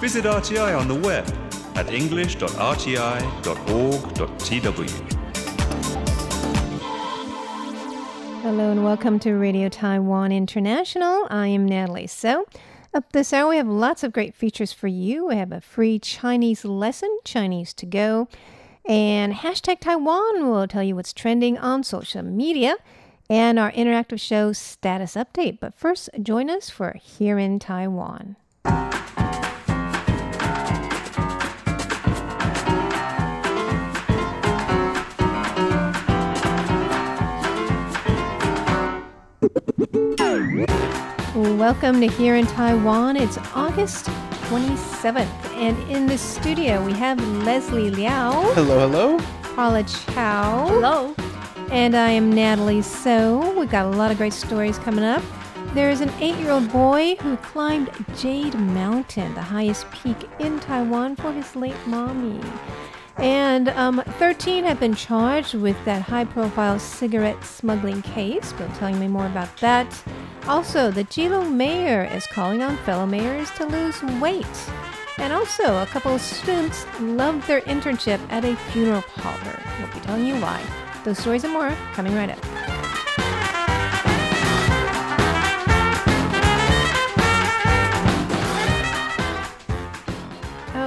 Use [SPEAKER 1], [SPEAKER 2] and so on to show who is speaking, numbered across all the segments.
[SPEAKER 1] Visit RTI on the web at english.rti.org.tw.
[SPEAKER 2] Hello and welcome to Radio Taiwan International. I am Natalie. So, up this hour, we have lots of great features for you. We have a free Chinese lesson, Chinese to go, and hashtag Taiwan will tell you what's trending on social media, and our interactive show status update. But first, join us for Here in Taiwan. Welcome to Here in Taiwan. It's August 27th, and in the studio we have Leslie Liao,
[SPEAKER 3] Hello, hello.
[SPEAKER 2] Paula Chow. Hello. And I am Natalie So. We've got a lot of great stories coming up. There is an eight year old boy who climbed Jade Mountain, the highest peak in Taiwan, for his late mommy. And um, 13 have been charged with that high profile cigarette smuggling case. We'll tell you more about that. Also, the Keelung mayor is calling on fellow mayors to lose weight. And also, a couple of students loved their internship at a funeral parlor. We'll be telling you why. Those stories and more coming right up.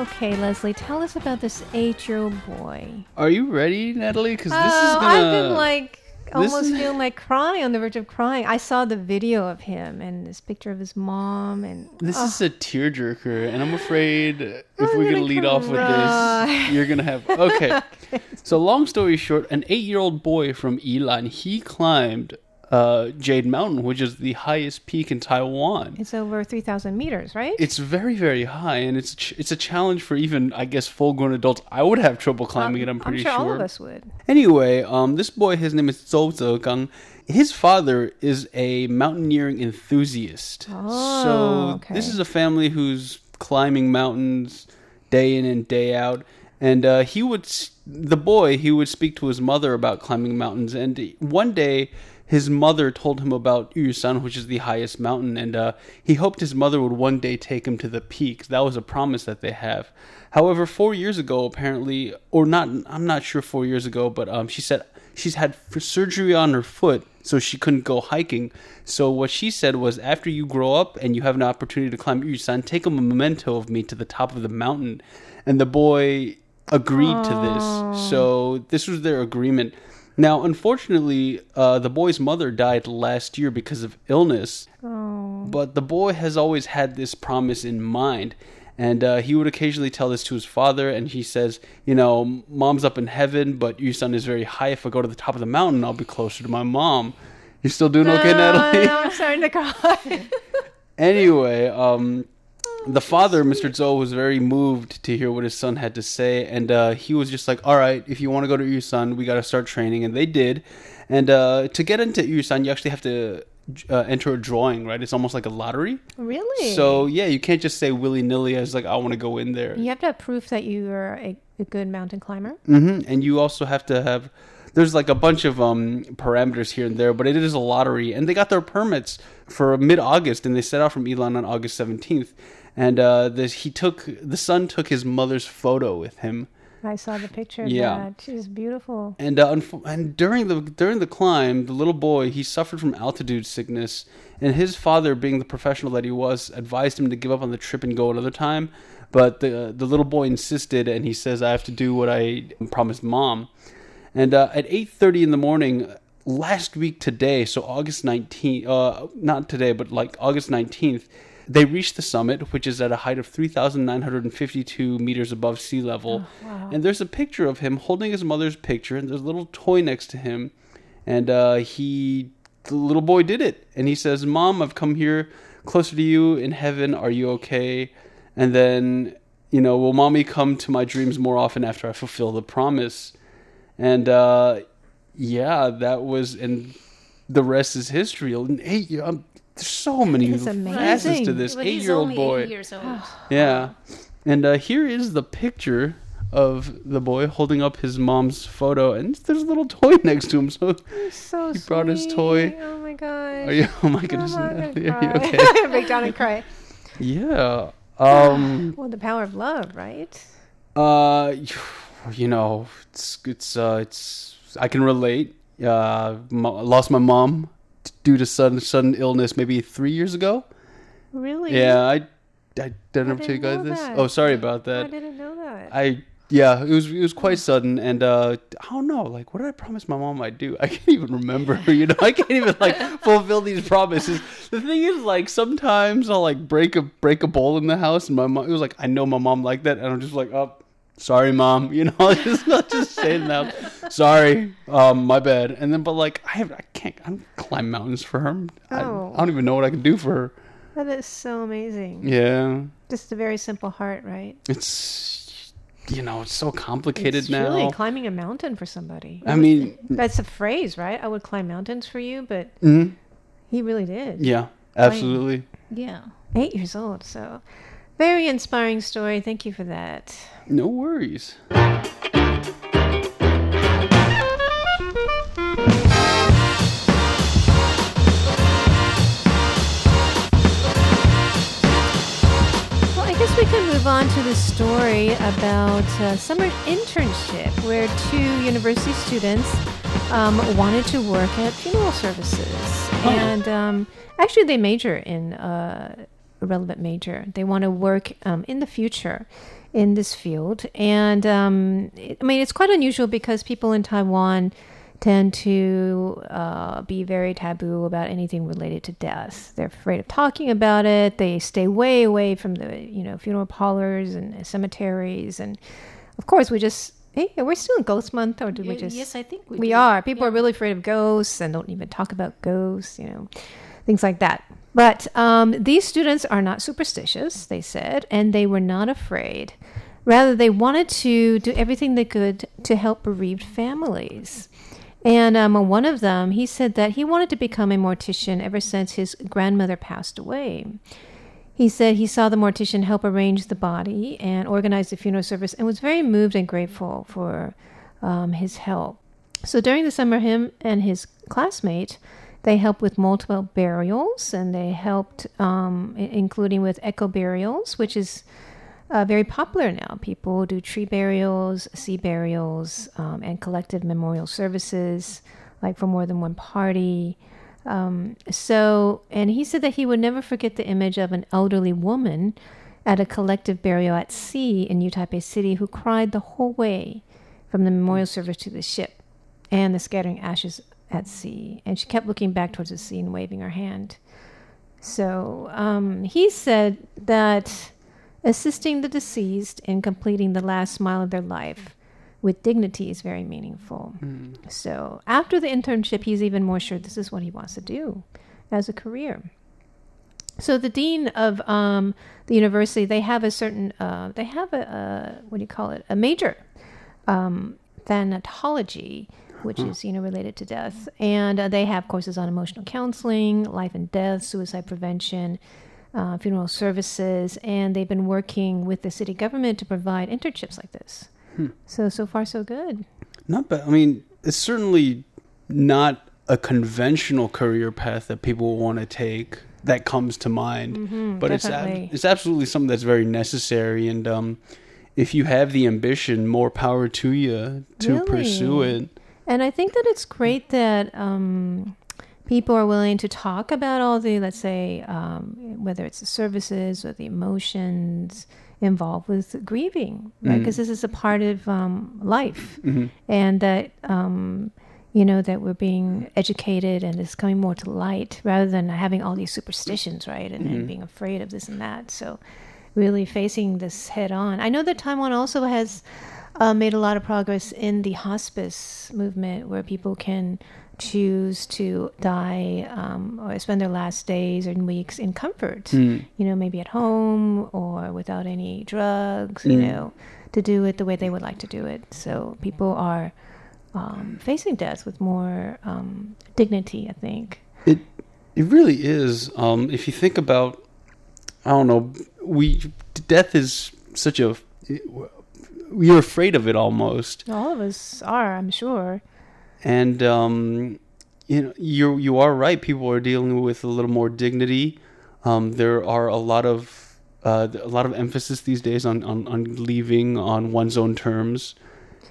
[SPEAKER 2] Okay, Leslie, tell us about this eight-year-old boy.
[SPEAKER 3] Are you ready, Natalie? Because this
[SPEAKER 2] Oh,
[SPEAKER 3] is gonna.
[SPEAKER 2] I've been like almost
[SPEAKER 3] is-
[SPEAKER 2] feeling like crying on the verge of crying. I saw the video of him and this picture of his mom, and
[SPEAKER 3] This
[SPEAKER 2] oh,
[SPEAKER 3] is a tearjerker, and I'm afraid if
[SPEAKER 2] I'm
[SPEAKER 3] we're gonna
[SPEAKER 2] gonna
[SPEAKER 3] lead off with this, you're gonna have. Okay. so, long story short, an eight-year-old boy from Ilan he climbed uh, Jade Mountain, which is the highest peak in Taiwan.
[SPEAKER 2] it's over three thousand meters, right?
[SPEAKER 3] It's very, very high, and it's ch- it's a challenge for even, I guess, full-grown adults. I would have trouble climbing it. I'm pretty
[SPEAKER 2] sure, all of us would.
[SPEAKER 3] Anyway, um, this boy, his name is Zhou Zegang. His father is a mountaineering enthusiast.
[SPEAKER 2] Oh,
[SPEAKER 3] so
[SPEAKER 2] okay.
[SPEAKER 3] this is a family who's climbing mountains day in and day out. And uh, he would, the boy, he would speak to his mother about climbing mountains. And one day, his mother told him about Yushan, which is the highest mountain, and uh, he hoped his mother would one day take him to the peak. That was a promise that they have. However, four years ago, apparently, or not, I'm not sure four years ago, but um, she said she's had surgery on her foot, so she couldn't go hiking. So what she said was, after you grow up and you have an opportunity to climb Yushan, take a memento of me to the top of the mountain. And the boy agreed to this. So this was their agreement. Now, unfortunately, uh, the boy's mother died last year because of illness. But the boy has always had this promise in mind. And uh, he would occasionally tell this to his father, and he says, You know, mom's up in heaven, but your son is very high. If I go to the top of the mountain, I'll be closer to my mom. You still doing okay, Natalie?
[SPEAKER 2] No, I'm starting to cry.
[SPEAKER 3] anyway, um, the father, Mr. Zhou, was very moved to hear what his son had to say, and uh, he was just like, "All right, if you want to go to Yushan, we got to start training," and they did. And uh, to get into Yushan, you actually have to uh, enter a drawing, right? It's almost like a lottery.
[SPEAKER 2] really?
[SPEAKER 3] So yeah, you can't just say willy nilly as like I want to go in there.
[SPEAKER 2] you have to have proof that you are a, a good mountain climber.
[SPEAKER 3] hmm And you also have to have. There's like a bunch of um, parameters here and there, but it is a lottery, and they got their permits for mid-August, and they set out from Ilan on August 17th. And uh, this, he took the son took his mother's photo with him,
[SPEAKER 2] I saw the picture
[SPEAKER 3] Yeah.
[SPEAKER 2] that. She's beautiful.
[SPEAKER 3] and uh, unf- and during the during the climb, the little boy he suffered from altitude sickness, and his father, being the professional that he was, advised him to give up on the trip and go another time. But the the little boy insisted, and he says, "I have to do what I promised mom." And uh, at eight thirty in the morning last week today, so August nineteenth, uh, not today, but like August nineteenth, they reached the summit, which is at a height of three thousand nine hundred and fifty-two meters above sea level. And there's a picture of him holding his mother's picture, and there's a little toy next to him, and uh, he, the little boy, did it, and he says, "Mom, I've come here closer to you in heaven. Are you okay?" And then, you know, will mommy come to my dreams more often after I fulfill the promise? And uh, yeah, that was, and the rest is history. Year- um, there's so many
[SPEAKER 2] It's
[SPEAKER 3] facets to this
[SPEAKER 4] But
[SPEAKER 3] eight-year-old boy.
[SPEAKER 4] eight years old.
[SPEAKER 3] Yeah. And uh, here is the picture of the boy holding up his mom's photo, and there's a little toy next to him. So,
[SPEAKER 2] So
[SPEAKER 3] He brought his toy.
[SPEAKER 2] Oh my gosh.
[SPEAKER 3] are you? Oh my goodness,
[SPEAKER 2] I'm gonna
[SPEAKER 3] are you
[SPEAKER 2] cry.
[SPEAKER 3] okay?
[SPEAKER 2] Break down and cry.
[SPEAKER 3] Yeah. Um,
[SPEAKER 2] Well, the power of love, right?
[SPEAKER 3] uh, you know, it's it's uh, it's I can relate. Uh, mo- lost my mom t- due to sudden sudden illness maybe three years ago.
[SPEAKER 2] Really?
[SPEAKER 3] Yeah, I I didn't ever tell you guys this.
[SPEAKER 2] that.
[SPEAKER 3] Oh, sorry about that.
[SPEAKER 2] I didn't know that.
[SPEAKER 3] I yeah, it was it was quite sudden, and uh, I don't know, like, what did I promise my mom I'd do? I can't even remember. You know, I can't even like fulfill these promises. The thing is, like, sometimes I'll like break a break a bowl in the house, and my mom. It was like I know my mom liked that, and I'm just like, oh, sorry, mom. You know, I'll just not just saying that. Sorry, um, my bad. And then, but like, I have, I can't. I don't climb mountains for her. I,
[SPEAKER 2] Oh.
[SPEAKER 3] I don't even know what I can do for her.
[SPEAKER 2] that is so amazing.
[SPEAKER 3] Yeah,
[SPEAKER 2] Just a very simple heart, right?
[SPEAKER 3] it's you know, it's so complicated
[SPEAKER 2] it's
[SPEAKER 3] now.
[SPEAKER 2] Really climbing a mountain for somebody.
[SPEAKER 3] I mean,
[SPEAKER 2] That's a phrase, right? I would climb mountains for you, but
[SPEAKER 3] mhm.
[SPEAKER 2] he really did.
[SPEAKER 3] yeah, absolutely.
[SPEAKER 2] Yeah. Eight years old. So, very inspiring story. Thank you for that.
[SPEAKER 3] No worries.
[SPEAKER 2] Well, I guess we can move on to the story about a summer internship where two university students um, wanted to work at funeral services. And um, actually, they major in uh, relevant major. They want to work um, in the future in this field. And um, it- I mean, it's quite unusual because people in Taiwan tend to uh, be very taboo about anything related to death. They're afraid of talking about it. They stay way away from the you know funeral parlors and cemeteries. And of course, we just hey, we're still in Ghost Month, or did we just?
[SPEAKER 4] yes, I think we,
[SPEAKER 2] we are. People
[SPEAKER 4] Yeah.
[SPEAKER 2] are really afraid of ghosts and don't even talk about ghosts. You know, things like that. But um, these students are not superstitious, they said, and they were not afraid. Rather, they wanted to do everything they could to help bereaved families. And um, one of them, he said that he wanted to become a mortician ever since his grandmother passed away. He said he saw the mortician help arrange the body and organize the funeral service and was very moved and grateful for um, his help. So during the summer, him and his classmate, they helped with multiple burials and they helped, um, including with eco burials, which is uh, very popular now. People do tree burials, sea burials, um, and collective memorial services, like for more than one party. Um, so, and he said that he would never forget the image of an elderly woman at a collective burial at sea in New Taipei City who cried the whole way from the memorial service to the ship and the scattering ashes at sea. And she kept looking back towards the sea and waving her hand. So um, he said that assisting the deceased in completing the last mile of their life with dignity is very meaningful. So after the internship, he's even more sure this is what he wants to do as a career. So the dean of um, the university, they have a certain, uh, they have a, a what do you call it, a major, um, thanatology, which is you know related to death, and uh, they have courses on emotional counseling, life and death, suicide prevention, uh, funeral services, and they've been working with the city government to provide internships like this. So so far so good.
[SPEAKER 3] Not bad. I mean, it's certainly not a conventional career path that people want to take. That comes to mind, but it's ab-
[SPEAKER 2] definitely.
[SPEAKER 3] it's absolutely something that's very necessary. And um, if you have the ambition, more power to you to
[SPEAKER 2] Really?
[SPEAKER 3] pursue it.
[SPEAKER 2] And I think that it's great that um, people are willing to talk about all the, let's say, um, whether it's the services or the emotions involved with grieving, right? Because this is a part of um, life, and that um, you know that we're being educated and it's coming more to light rather than having all these superstitions, right? And, and being afraid of this and that. So, really facing this head on. I know that Taiwan also has uh, made a lot of progress in the hospice movement where people can choose to die um, or spend their last days and weeks in comfort, you know, maybe at home or without any drugs, you know, to do it the way they would like to do it. So people are um, facing death with more um, dignity, I think.
[SPEAKER 3] It it really is. Um, if you think about, I don't know, we death is such a you're afraid of it almost,
[SPEAKER 2] All of us are, I'm sure.
[SPEAKER 3] and um, you know you you are right. People are dealing with a little more dignity. Um, there are a lot of uh, a lot of emphasis these days on, on, on leaving on one's own terms,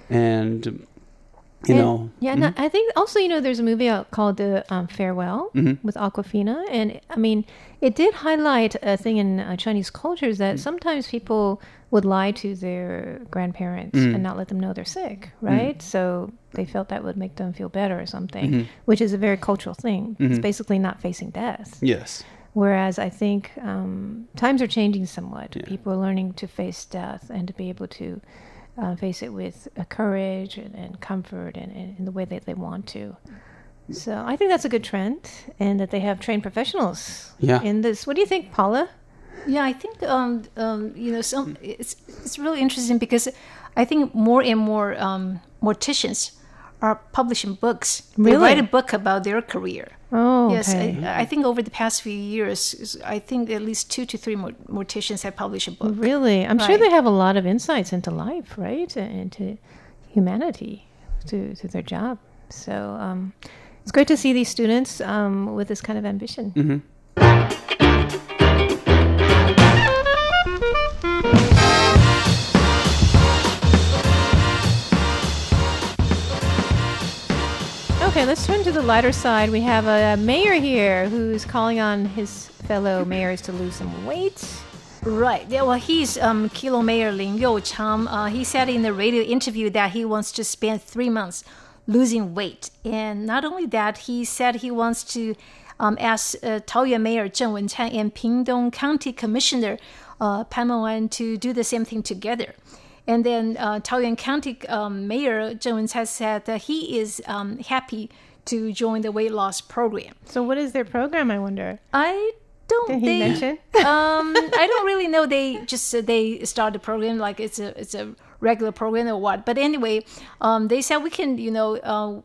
[SPEAKER 3] and you
[SPEAKER 2] And-
[SPEAKER 3] know,
[SPEAKER 2] Yeah, no, I think also you know there's a movie out called The um, Farewell with Awkwafina, and I mean it did highlight a thing in uh, Chinese culture is that sometimes people would lie to their grandparents and not let them know they're sick, right? So they felt that would make them feel better or something, which is a very cultural thing. It's basically not facing death.
[SPEAKER 3] yes,
[SPEAKER 2] Whereas I think um, times are changing somewhat.
[SPEAKER 3] Yeah.
[SPEAKER 2] People are learning to face death and to be able to uh, face it with uh, courage and, and comfort and, and in the way that they want to. So I think that's a good trend, and that they have trained professionals
[SPEAKER 3] Yeah.
[SPEAKER 2] in this. What do you think, Paula?
[SPEAKER 4] Yeah, I think um, um, you know some it's it's really interesting because I think more and more um, morticians are publishing books. They
[SPEAKER 2] Really?
[SPEAKER 4] write a book about their career.
[SPEAKER 2] Oh,
[SPEAKER 4] Yes. I, I think over the past few years, I think at least two to three morticians have published a book.
[SPEAKER 2] really? I'm sure they have a lot of insights into life, right, and into humanity, to to their job. So um, it's great to see these students um, with this kind of ambition. Okay, let's turn to the lighter side. We have a mayor here who's calling on his fellow mayors to lose some weight.
[SPEAKER 4] Right. Yeah, well, he's um, Keelung Mayor Lin Youchang. Uh, he said in the radio interview that he wants to spend three months losing weight. And not only that, he said he wants to um, ask uh, Taoyuan Mayor Zheng Wenchan and Pingdong County Commissioner uh, Pan Mengwan to do the same thing together. And then uh, Taoyuan County um, Mayor Zheng Wenchan said that he is um, happy to join the weight loss program.
[SPEAKER 2] So, what is their program? I wonder.
[SPEAKER 4] I don't
[SPEAKER 2] Did he
[SPEAKER 4] they,
[SPEAKER 2] mention?
[SPEAKER 4] um, I don't really know. They just uh, they start the program like it's a it's a regular program or what. But anyway, um, they said we can you know uh,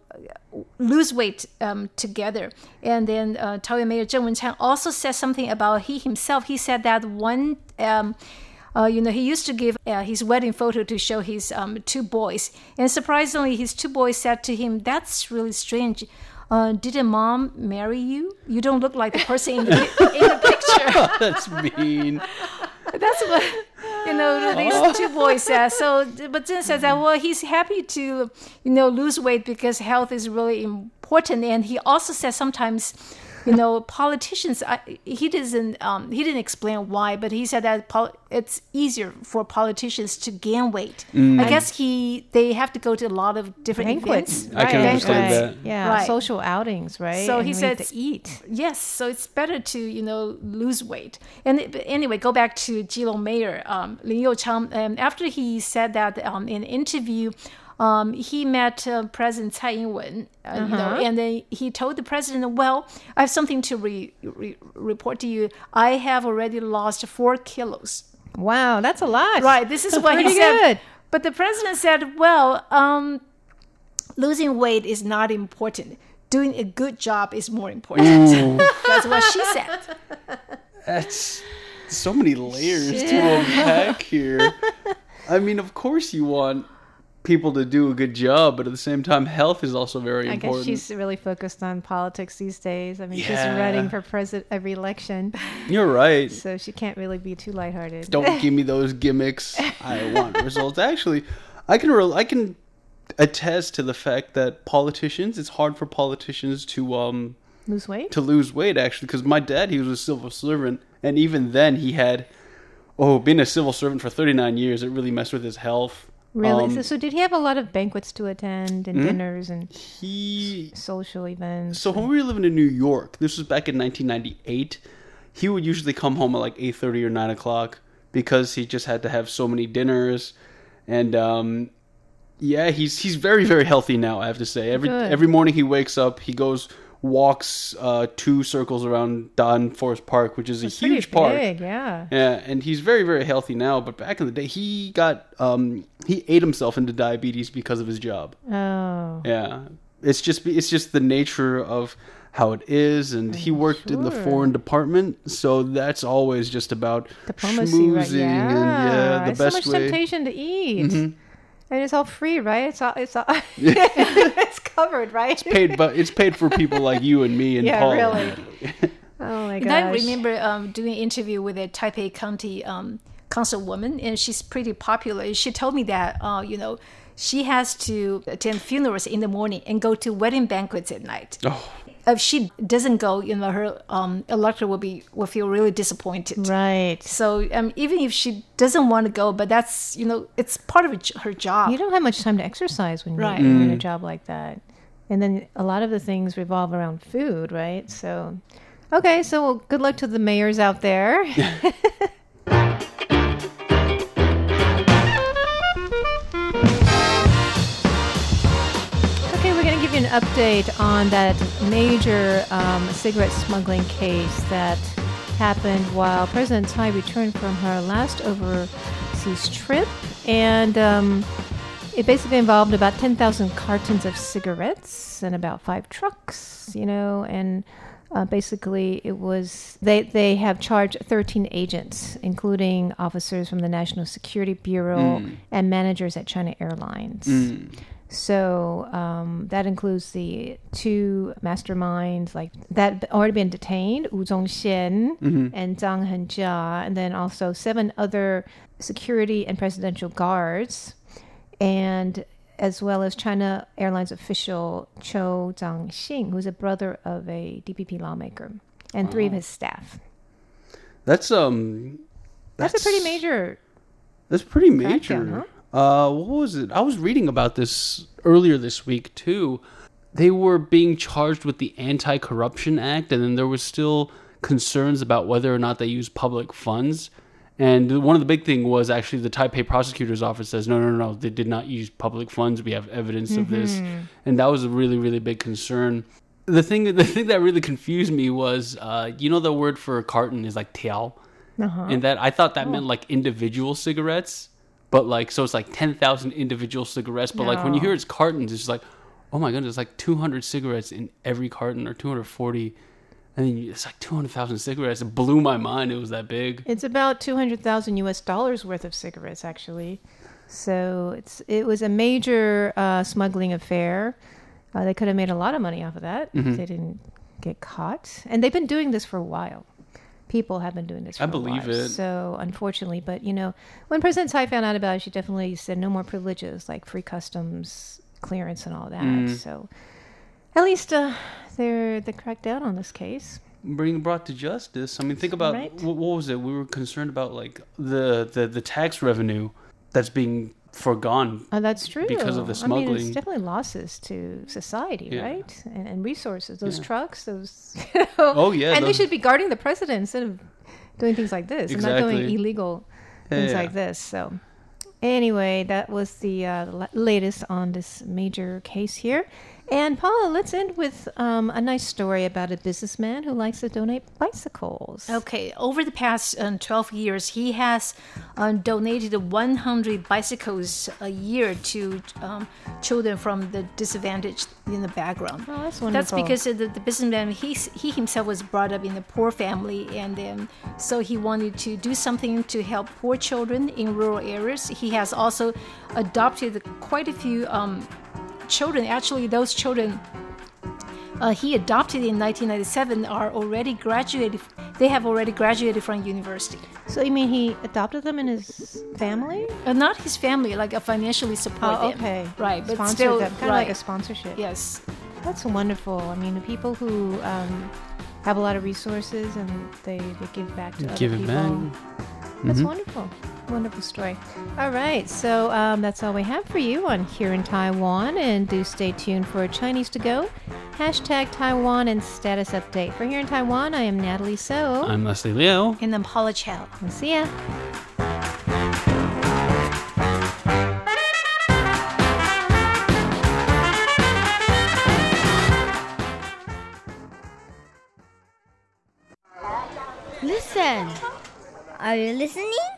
[SPEAKER 4] lose weight um, together. And then uh, Taoyuan Mayor Zheng Wenchan also said something about he himself. He said that one. Um, uh, you know, he used to give uh, his wedding photo to show his um, two boys, and surprisingly, his two boys said to him, "That's really strange. Uh, didn't mom marry you? You don't look like the person in the in the picture."
[SPEAKER 3] that's mean.
[SPEAKER 4] That's what you know. These two boys said. So, but Jen says that well, he's happy to you know lose weight because health is really important, and he also says sometimes. You know, politicians. I, he doesn't. Um, he didn't explain why, but he said that pol- it's easier for politicians to gain weight. I guess he they have to go to a lot of different
[SPEAKER 2] Banquets.
[SPEAKER 4] events.
[SPEAKER 3] I can
[SPEAKER 2] right,
[SPEAKER 3] understand
[SPEAKER 2] banquets.
[SPEAKER 3] that.
[SPEAKER 2] Yeah,
[SPEAKER 4] Right.
[SPEAKER 2] social outings, right?
[SPEAKER 4] So
[SPEAKER 2] And
[SPEAKER 4] he said
[SPEAKER 2] to eat.
[SPEAKER 4] Yes, so it's better to you know lose weight. And but anyway, go back to Keelung Mayor um, Lin Youchang. Um, after he said that um, in an interview, um, he met uh, President Tsai Ing-wen, uh, you know, and then he told the president, "Well, I have something to re- re- report to you. I have already lost four kilos."
[SPEAKER 2] Wow, that's a lot.
[SPEAKER 4] Right. This is what he said.
[SPEAKER 2] good.
[SPEAKER 4] But the president said, "Well, um, losing weight is not important. Doing a good job is more important." That's what she said.
[SPEAKER 3] That's so many layers to unpack here. I mean, of course you want people to do a good job, but at the same time, health is also very
[SPEAKER 2] I
[SPEAKER 3] important.
[SPEAKER 2] guess she's really focused on politics these days. I mean, she's running for president every election,
[SPEAKER 3] You're right.
[SPEAKER 2] so she can't really be too lighthearted.
[SPEAKER 3] Don't give me those gimmicks. I want results. Actually, I can re- I can attest to the fact that politicians. It's hard for politicians to um
[SPEAKER 2] lose weight.
[SPEAKER 3] to lose weight actually because my dad he was a civil servant and even then he had oh being a civil servant for 39 years it really messed with his health
[SPEAKER 2] Really?
[SPEAKER 3] Um,
[SPEAKER 2] so, so did he have a lot of banquets to attend and dinners and
[SPEAKER 3] he
[SPEAKER 2] social events?
[SPEAKER 3] so when we were living in new york this was back in 1998 he would usually come home at like 8.30 or 9 o'clock because he just had to have so many dinners and um yeah he's he's very very healthy now i have to say every
[SPEAKER 2] Good.
[SPEAKER 3] every morning he wakes up he goes walks uh two circles around Daan Forest Park, which is a huge park.
[SPEAKER 2] big, yeah.
[SPEAKER 3] Yeah, and he's very, very healthy now. But back in the day, he got um, he ate himself into diabetes because of his job.
[SPEAKER 2] Oh,
[SPEAKER 3] Yeah, it's just it's just the nature of how it is, and he worked in the foreign department, so that's always just about
[SPEAKER 2] diplomacy, right?
[SPEAKER 3] schmoozing
[SPEAKER 2] Yeah,
[SPEAKER 3] and yeah, the
[SPEAKER 2] There's
[SPEAKER 3] best
[SPEAKER 2] so much
[SPEAKER 3] way. Mm-hmm.
[SPEAKER 2] temptation to eat, and it's all free, right? It's all it's all it's covered, right?
[SPEAKER 3] It's Paid, but it's paid for people like you and me and
[SPEAKER 2] Yeah,
[SPEAKER 3] Paul.
[SPEAKER 2] really. Oh my
[SPEAKER 4] And I remember um, doing an interview with a Taipei County um, councilwoman, and she's pretty popular. She told me that, uh, you know, she has to attend funerals in the morning and go to wedding banquets at night.
[SPEAKER 3] Oh,
[SPEAKER 4] If she doesn't go, you know, her um, electorate will be will feel really disappointed.
[SPEAKER 2] Right.
[SPEAKER 4] So um, even if she doesn't want to go, but that's you know, it's part of her- her job.
[SPEAKER 2] You don't have much time to exercise when
[SPEAKER 4] Right.
[SPEAKER 2] you're in a job like that. And then a lot of the things revolve around food, right? So, okay, so well, good luck to the mayors out there. update on that major um, cigarette smuggling case that happened while President Tsai returned from her last overseas trip. And um, it basically involved about 10,000 cartons of cigarettes and about five trucks, you know, and uh, basically it was, they, they have charged 13 agents, including officers from the National Security Bureau and managers at China Airlines. So um, that includes the two masterminds like that already been detained, Wu Zhongxian and Zhang Henjia, and then also seven other security and presidential guards, and as well as China Airlines official Cho Zhangxing, who's a brother of a DPP lawmaker, and three of his staff.
[SPEAKER 3] that's um.
[SPEAKER 2] That's, a pretty major.
[SPEAKER 3] That's pretty major. Uh, what was it? I was reading about this earlier this week too. They were being charged with the Anti-Corruption Act, and then there was still concerns about whether or not they use public funds. And one of the big thing was actually the Taipei prosecutor's office says no, no, no, no they did not use public funds. We have evidence of this, and that was a really, really big concern. The thing, the thing that really confused me was, uh, you know, the word for carton is like tiao and that I thought that meant like individual cigarettes, but like so it's like ten thousand individual cigarettes. But like when you hear it's cartons, it's like, oh my goodness, it's like two hundred cigarettes in every carton or two hundred forty, and then you- it's like two hundred thousand cigarettes. It blew my mind. It was that big.
[SPEAKER 2] It's about two hundred thousand U.S. dollars worth of cigarettes, actually. So it's it was a major uh, smuggling affair. Uh, they could have made a lot of money off of that if they didn't get caught. And they've been doing this for a while. People have been doing this. For
[SPEAKER 3] I
[SPEAKER 2] a
[SPEAKER 3] believe
[SPEAKER 2] while.
[SPEAKER 3] it.
[SPEAKER 2] So unfortunately, but you know, when President Tsai found out about it, she definitely said no more privileges like free customs clearance and all that.
[SPEAKER 3] Mm.
[SPEAKER 2] So at least uh, they're they cracked down on this case.
[SPEAKER 3] Being brought to justice. I mean, think about
[SPEAKER 2] Right.
[SPEAKER 3] what, what was it? We were concerned about like the the the tax revenue that's being forgone.
[SPEAKER 2] Oh, that's true.
[SPEAKER 3] Because of the
[SPEAKER 2] I mean,
[SPEAKER 3] smuggling.
[SPEAKER 2] it's definitely losses to society,
[SPEAKER 3] Yeah.
[SPEAKER 2] right? And, and resources. Those
[SPEAKER 3] Yeah.
[SPEAKER 2] trucks, those. You know,
[SPEAKER 3] Oh, yeah,
[SPEAKER 2] And they should be guarding the president instead of doing things like this and not doing illegal
[SPEAKER 3] Yeah,
[SPEAKER 2] things like this. So, anyway, that was the uh, latest on this major case here. And Paula, let's end with um, a nice story about a businessman who likes to donate bicycles.
[SPEAKER 4] Okay, over the past um, 12 years, he has um, donated 100 bicycles a year to um, children from the disadvantaged in the background.
[SPEAKER 2] Oh, that's
[SPEAKER 4] That's because of the, the businessman, he, he himself was brought up in a poor family, and then so he wanted to do something to help poor children in rural areas. He has also adopted quite a few um, children. Actually, those children uh, he adopted in 1997 are already graduated. They have already graduated from university.
[SPEAKER 2] So, you mean he adopted them in his family?
[SPEAKER 4] Uh, not his family, like a financially support
[SPEAKER 2] Oh,
[SPEAKER 4] them.
[SPEAKER 2] okay.
[SPEAKER 4] Right, but
[SPEAKER 2] Sponsored
[SPEAKER 4] still,
[SPEAKER 2] them, kind
[SPEAKER 4] right.
[SPEAKER 2] of like a sponsorship.
[SPEAKER 4] yes.
[SPEAKER 2] That's wonderful. I mean, the people who um, have a lot of resources and they, they give back to other
[SPEAKER 3] Give it
[SPEAKER 2] people.
[SPEAKER 3] back. Mm-hmm.
[SPEAKER 2] That's wonderful. Wonderful story. All right, so um, that's all we have for you on Here in Taiwan. And do stay tuned for Chinese to Go, hashtag Taiwan, and status update. For Here in Taiwan, I am Natalie So.
[SPEAKER 3] I'm Leslie Liu.
[SPEAKER 4] And then Paula Chow.
[SPEAKER 2] We'll see ya.
[SPEAKER 5] Listen. Are you listening?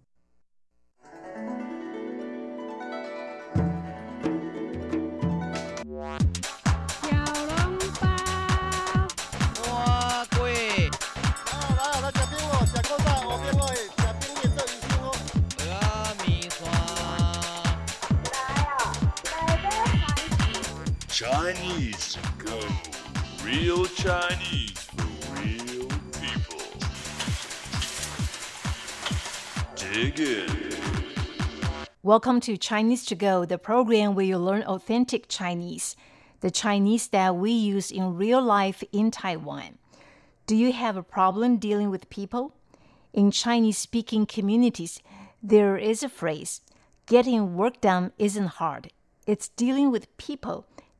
[SPEAKER 1] Chinese go. Real Chinese for real people. Dig in.
[SPEAKER 4] Welcome to Chinese to Go, the program where you learn authentic Chinese, the Chinese that we use in real life in Taiwan. Do you have a problem dealing with people? In Chinese speaking communities, there is a phrase getting work done isn't hard, it's dealing with people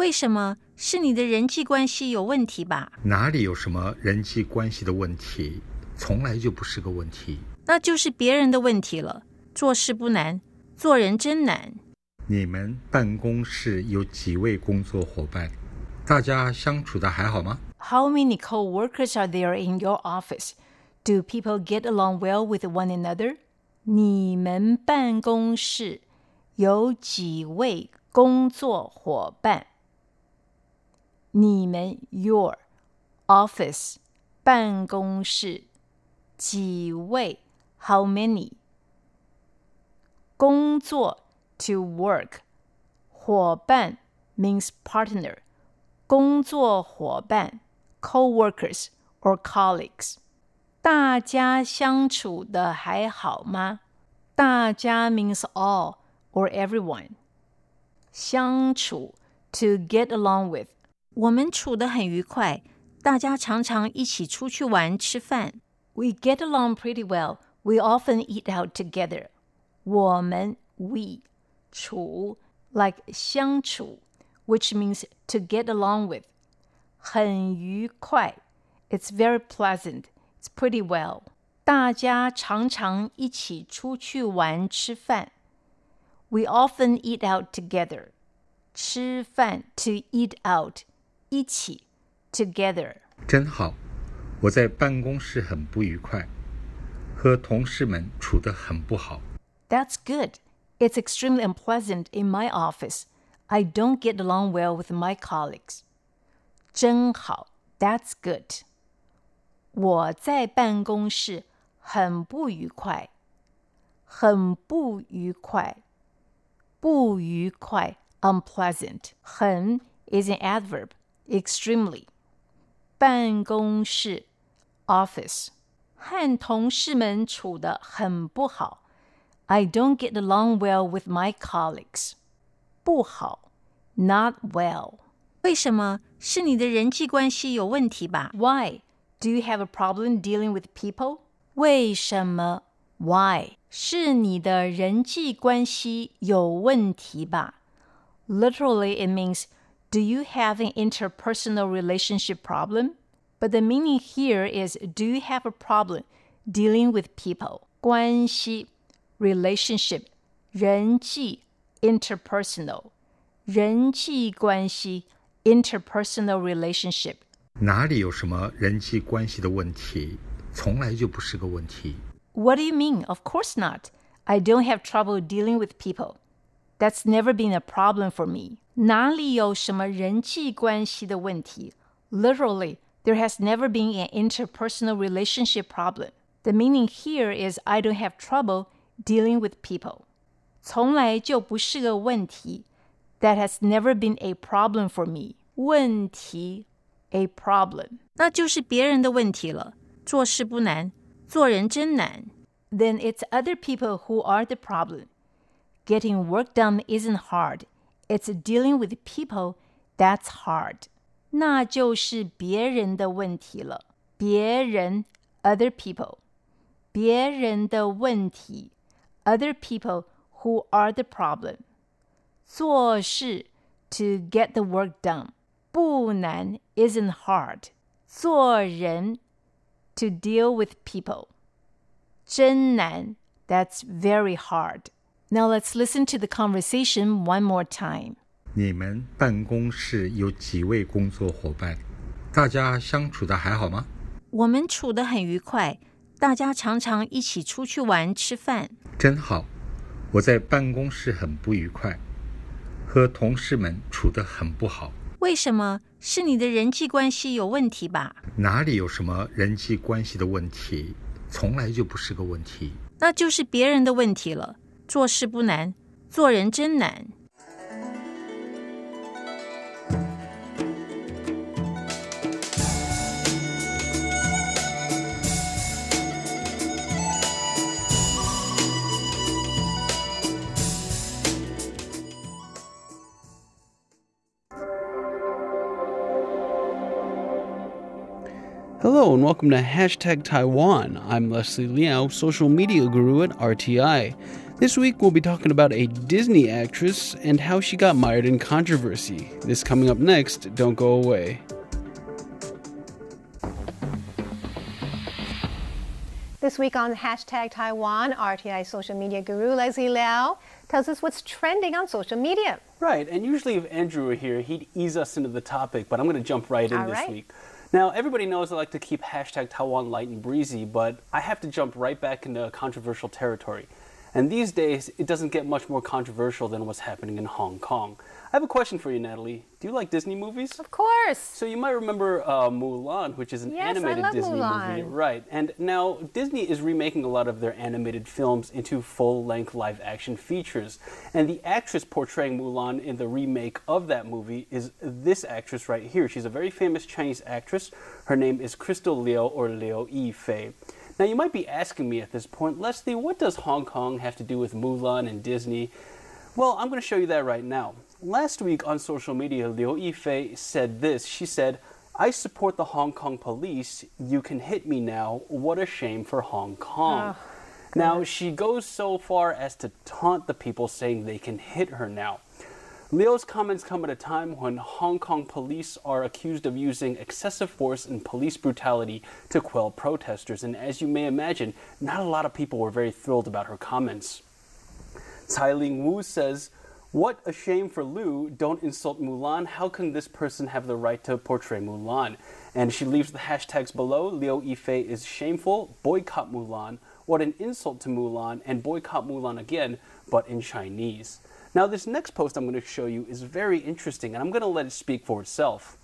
[SPEAKER 4] 为什么？是你的人际关系有问题吧？
[SPEAKER 6] 哪里有什么人际关系的问题？从来就不是个问题。
[SPEAKER 4] 那就是别人的问题了。做事不难，做人真难。
[SPEAKER 6] 你们办公室有几位工作伙伴？大家相处的还好吗
[SPEAKER 4] ？How many co-workers are there in your office? Do people get along well with one another? 你们办公室有几位工作伙伴？你们 your office 办公室几位 how many 工作 to work 伙伴 means partner 工作伙伴 co-workers or colleagues 大家相处的还好吗？大家 means all or everyone 相处 to get along with 我们处得很愉快，大家常常一起出去玩吃饭。We get along pretty well. We often eat out together. 我们 we 处 like 相处，which means to get along with. 很愉快，It's very pleasant. It's pretty well. 大家常常一起出去玩吃饭。We often eat out together. 吃饭 to eat out 一起 together
[SPEAKER 6] 真好。我在办公室很不愉快，和同事们处得很不好。
[SPEAKER 4] That's good. It's extremely unpleasant in my office. I don't get along well with my colleagues. 真好 That's good. 我在办公室很不愉快，很不愉快，不愉快 unpleasant. 很 is an adverb. Extremely. 办公室 office 和同事们处得很不好。I don't get along well with my colleagues. 不好 not well. 为什么？是你的人际关系有问题吧？Why? Do you have a problem dealing with people? 为什么？Why? 是你的人际关系有问题吧？Literally, it means, do you have an interpersonal relationship problem? But the meaning here is, do you have a problem dealing with people? 关系 relationship 人际 interpersonal 人际关系 interpersonal relationship
[SPEAKER 6] 哪里有什么人际关系的问题？从来就不是个问题。
[SPEAKER 4] What do you mean? Of course not. I don't have trouble dealing with people. That's never been a problem for me. 哪里有什么人际关系的问题 Literally, there has never been an interpersonal relationship problem. The meaning here is I don't have trouble dealing with people. 从来就不是个问题 That has never been a problem for me. 问题 a problem. 那就是别人的问题了。做事不难，做人真难。Then it's other people who are the problem. Getting work done isn't hard. It's dealing with people that's hard. 那就是别人的问题了。别人 other people. 别人的问题 other people who are the problem. 做事 to get the work done. 不难 isn't hard. 做人 to deal with people. 真难 that's very hard. Now let's listen to the conversation one more time.
[SPEAKER 6] 你们办公室有几位工作伙伴？大家相处的还好吗？
[SPEAKER 4] 我们处得很愉快，大家常常一起出去玩吃饭。
[SPEAKER 6] 真好。我在办公室很不愉快，和同事们处得很不好。
[SPEAKER 4] 为什么？是你的人际关系有问题吧？
[SPEAKER 6] 哪里有什么人际关系的问题？从来就不是个问题。
[SPEAKER 4] 那就是别人的问题了。 做事不难，做人真难。
[SPEAKER 3] Hello and welcome to Hashtag Taiwan. I'm Leslie Liao, social media guru at RTI. This week we'll be talking about a Disney actress and how she got mired in controversy. This coming up next, don't go away.
[SPEAKER 2] This week on Hashtag Taiwan, RTI social media guru Leslie Liao tells us what's trending on social media.
[SPEAKER 3] Right, and usually if Andrew were here, he'd ease us into the topic, but I'm going to jump right in
[SPEAKER 2] All
[SPEAKER 3] this
[SPEAKER 2] right.
[SPEAKER 3] week. Now, everybody knows I like to keep hashtag Taiwan light and breezy, but I have to jump right back into controversial territory. And these days, it doesn't get much more controversial than what's happening in Hong Kong. I have a question for you, Natalie. Do you like Disney movies?
[SPEAKER 2] Of course.
[SPEAKER 3] So you might remember uh, Mulan, which is an
[SPEAKER 2] Yes,
[SPEAKER 3] animated Disney movie, right? And now Disney is remaking a lot of their animated films into full-length live-action features. And the actress portraying Mulan in the remake of that movie is this actress right here. She's a very famous Chinese actress. Her name is Crystal Liu or Liu Yifei. Now you might be asking me at this point, Leslie, what does Hong Kong have to do with Mulan and Disney? Well, I'm going to show you that right now. Last week on social media, Liu Yifei said this. She said, I support the Hong Kong police. You can hit me now. What a shame for Hong Kong. now, she goes so far as to taunt the people, saying they can hit her now. Liu's comments come at a time when Hong Kong police are accused of using excessive force and police brutality to quell protesters. And as you may imagine, not a lot of people were very thrilled about her comments. Tsai Ling Wu says, What a shame for Liu. Don't insult Mulan. How can this person have the right to portray Mulan? And she leaves the hashtags below. Liu Yifei is shameful. Boycott Mulan. What an insult to Mulan. And boycott Mulan again, but in Chinese. Now, this next post I'm going to show you is very interesting, and I'm going to let it speak for itself.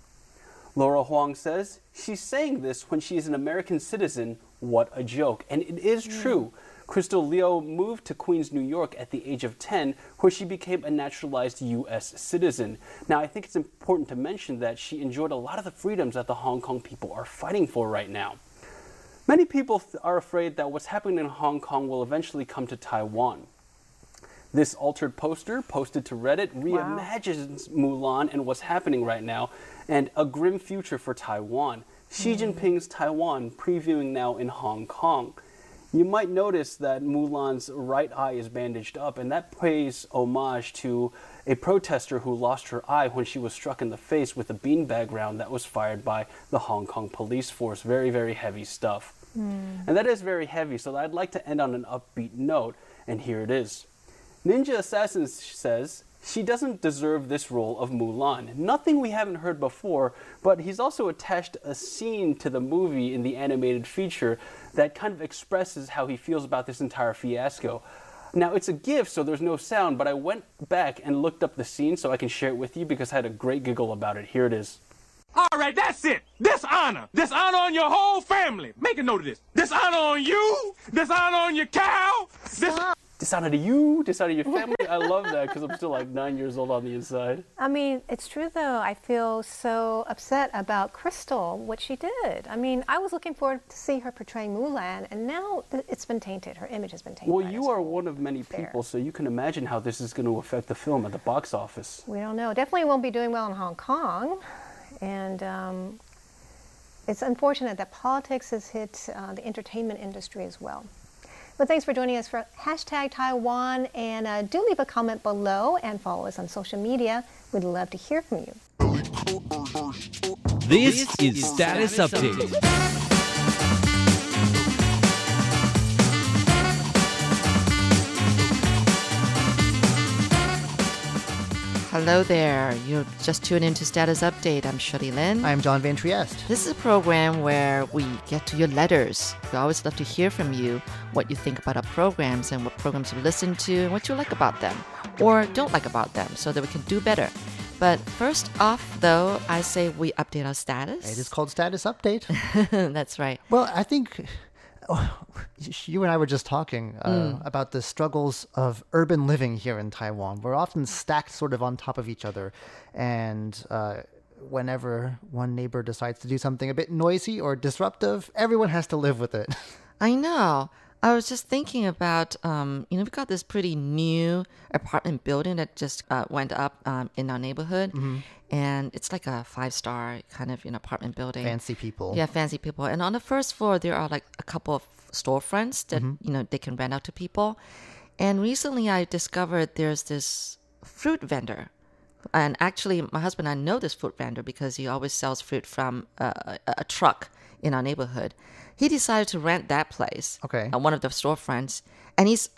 [SPEAKER 3] Laura Huang says, She's saying this when she is an American citizen. What a joke. And it is mm. true. Crystal Liu moved to Queens, New York at the age of 10, where she became a naturalized U.S. citizen. Now, I think it's important to mention that she enjoyed a lot of the freedoms that the Hong Kong people are fighting for right now. Many people are afraid that what's happening in Hong Kong will eventually come to Taiwan. This altered poster, posted to Reddit, reimagines Mulan and what's happening right now, and a grim future for Taiwan. Xi hmm. Jinping's Taiwan previewing now in Hong Kong. You might notice that Mulan's right eye is bandaged up, and that pays homage to a protester who lost her eye when she was struck in the face with a beanbag round that was fired by the Hong Kong police force. Very, very heavy stuff. Hmm. And that is very heavy, so I'd like to end on an upbeat note, and here it is. Ninja Assassin says she doesn't deserve this role of Mulan. Nothing we haven't heard before, but he's also attached a scene to the movie in the animated feature that kind of expresses how he feels about this entire fiasco. Now, it's a GIF, so there's no sound, but I went back and looked up the scene so I can share it with you because I had a great giggle about it. Here it is.
[SPEAKER 7] All right, that's it. Dishonor. Dishonor on your whole family. Make a note of this. Dishonor on you. Dishonor on your cow. Dis-
[SPEAKER 3] Dishonor to you, dishonor to your family. I love that because I'm still like nine years old on the inside.
[SPEAKER 2] I mean, it's true though. I feel so upset about Crystal, what she did. I mean, I was looking forward to see her portraying Mulan, and now it's been tainted. Her image has been tainted.
[SPEAKER 3] Well, you are one of many people, so you can imagine how this is going to affect the film at the box office.
[SPEAKER 2] We don't know. Definitely won't be doing well in Hong Kong, and um, it's unfortunate that politics has hit uh, the entertainment industry as well. But thanks for joining us for hashtag Taiwan, and uh, do leave a comment below and follow us on social media. We'd love to hear from you.
[SPEAKER 8] This is Status Update.
[SPEAKER 9] Hello there. You just tuned into Status Update. I'm Shirley Lin.
[SPEAKER 10] I'm John Van Trieste.
[SPEAKER 9] This is a program where we get to your letters. We always love to hear from you what you think about our programs and what programs you listen to and what you like about them or don't like about them so that we can do better. But first off, though, I say we update our status.
[SPEAKER 10] It is called Status Update.
[SPEAKER 9] That's right.
[SPEAKER 10] well, I think you and I were just talking uh,
[SPEAKER 9] Mm.
[SPEAKER 10] about the struggles of urban living here in Taiwan. We're often stacked sort of on top of each other. And uh, whenever one neighbor decides to do something a bit noisy or disruptive, everyone has to live with it.
[SPEAKER 9] I know. I was just thinking about, um, you know, we've got this pretty new apartment building that just uh, went up um, in our neighborhood,
[SPEAKER 10] Mhm.
[SPEAKER 9] and it's like a five star kind of you know apartment building.
[SPEAKER 10] Fancy people.
[SPEAKER 9] Yeah, fancy people. And on the first floor, there are like a couple of storefronts that
[SPEAKER 10] Mhm.
[SPEAKER 9] you know they can rent out to people. And recently, I discovered there's this fruit vendor. And actually, my husband and I know this fruit vendor because he always sells fruit from a, a, a truck in our neighborhood. He decided to rent that place,
[SPEAKER 10] Okay.
[SPEAKER 9] at one of the storefronts, and he's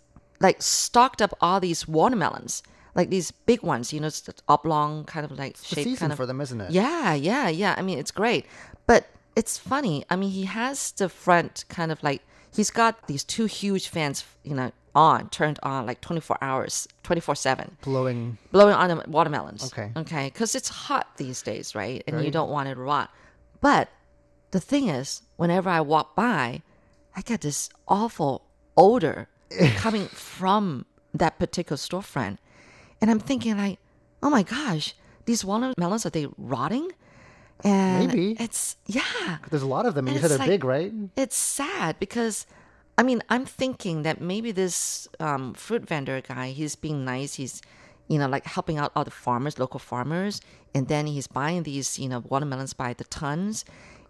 [SPEAKER 9] like stocked up all these watermelons, like these big ones, you know, oblong kind of like shape,
[SPEAKER 10] season
[SPEAKER 9] kind of
[SPEAKER 10] for them, isn't it?
[SPEAKER 9] Yeah, yeah, yeah. I mean, it's great, but it's funny. I mean, he has the front kind of like he's got these two huge fans, you know, on turned on like twenty four hours, twenty four seven
[SPEAKER 10] Blowing.
[SPEAKER 9] blowing on the watermelons.
[SPEAKER 10] Okay.
[SPEAKER 9] Okay. Because it's hot these days, right? And you don't want it to rot. But the thing is, whenever I walk by, I get this awful odor coming from that particular storefront. And I'm thinking, like, oh my gosh, these watermelons, are they rotting? And
[SPEAKER 10] Maybe.
[SPEAKER 9] It's, yeah.
[SPEAKER 10] There's a lot of them, and
[SPEAKER 9] And
[SPEAKER 10] you said they're
[SPEAKER 9] like-
[SPEAKER 10] big, right?
[SPEAKER 9] It's sad because, I mean, I'm thinking that maybe this um, fruit vendor guy, he's being nice. He's, you know, like helping out all the farmers, local farmers, and then he's buying these, you know, watermelons by the tons.